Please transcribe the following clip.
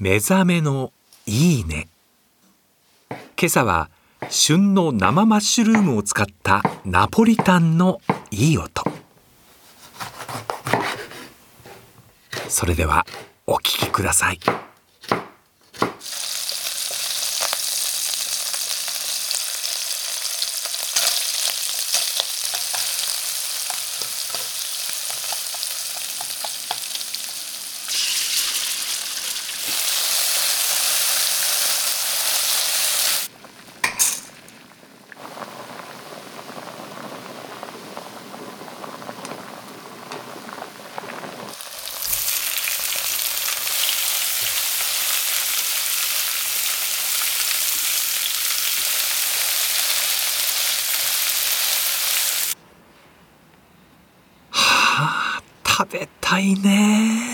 目覚めのいいね。今朝は旬の生マッシュルームを使ったナポリタンのいい音。それではお聴きくださいはあ食べたいね。